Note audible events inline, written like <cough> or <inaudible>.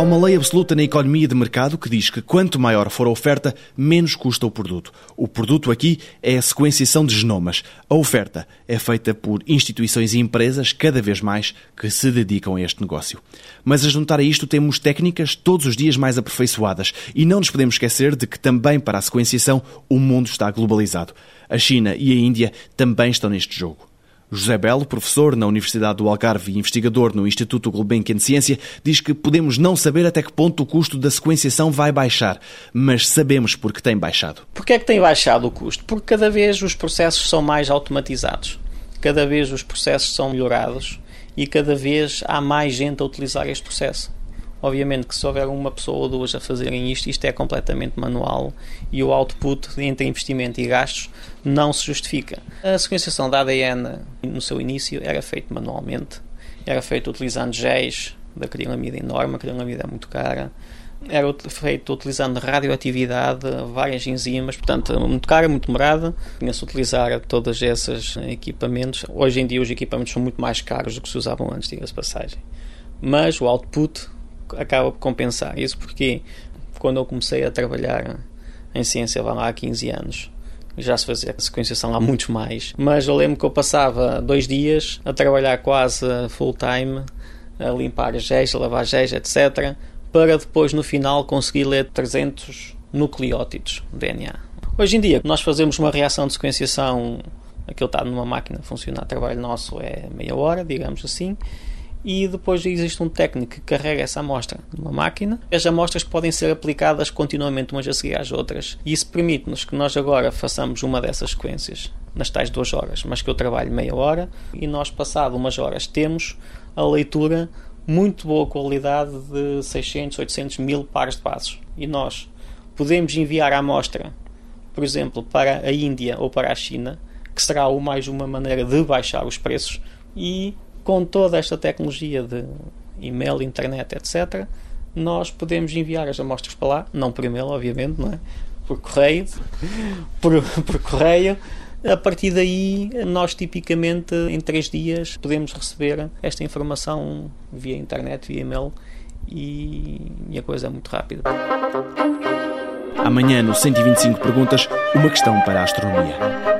Há uma lei absoluta na economia de mercado que diz que quanto maior for a oferta, menos custa o produto. O produto aqui é a sequenciação de genomas. A oferta é feita por instituições e empresas cada vez mais que se dedicam a este negócio. Mas a juntar a isto temos técnicas todos os dias mais aperfeiçoadas e não nos podemos esquecer de que também para a sequenciação o mundo está globalizado. A China e a Índia também estão neste jogo. José Belo, professor na Universidade do Algarve e investigador no Instituto Gulbenkian de Ciência, diz que podemos não saber até que ponto o custo da sequenciação vai baixar, mas sabemos porque tem baixado. Porquê é que tem baixado o custo? Porque cada vez os processos são mais automatizados, cada vez os processos são melhorados e cada vez há mais gente a utilizar este processo. Obviamente que se houver uma pessoa ou duas a fazerem isto, isto é completamente manual e o output entre investimento e gastos não se justifica. A sequenciação da ADN no seu início era feita manualmente, era feita utilizando géis da acrilamida enorme, a acrilamida é muito cara, era feito utilizando radioatividade, várias enzimas, portanto, muito cara, muito demorada. Tinha-se utilizar todos esses equipamentos. Hoje em dia, os equipamentos são muito mais caros do que se usavam antes, diga-se passagem. Mas o output acaba por compensar. Isso porque quando eu comecei a trabalhar em ciência, lá há 15 anos, já se fazia sequenciação há <laughs> muitos mais, mas eu lembro que eu passava dois dias a trabalhar quase full time, a limpar géis, a lavar géis, etc., para depois no final conseguir ler 300 nucleótidos DNA. Hoje em dia, nós fazemos uma reação de sequenciação, aquilo está numa máquina a funcionar, trabalho nosso é meia hora, digamos assim, e depois existe um técnico que carrega essa amostra numa máquina. As amostras podem ser aplicadas continuamente umas a seguir às outras. E isso permite-nos que nós agora façamos uma dessas sequências nas tais duas horas, mas que eu trabalho meia hora e nós, passado umas horas, temos a leitura muito boa qualidade de 600, 800 mil pares de passos. E nós podemos enviar a amostra, por exemplo, para a Índia ou para a China, que será mais uma maneira de baixar os preços e com toda esta tecnologia de e-mail, internet, etc., nós podemos enviar as amostras para lá, não por e-mail, obviamente, não é? por correio, por, por correio. A partir daí, nós tipicamente em três dias podemos receber esta informação via internet, via e-mail e, e a coisa é muito rápida. Amanhã, no 125 Perguntas, uma questão para a astronomia.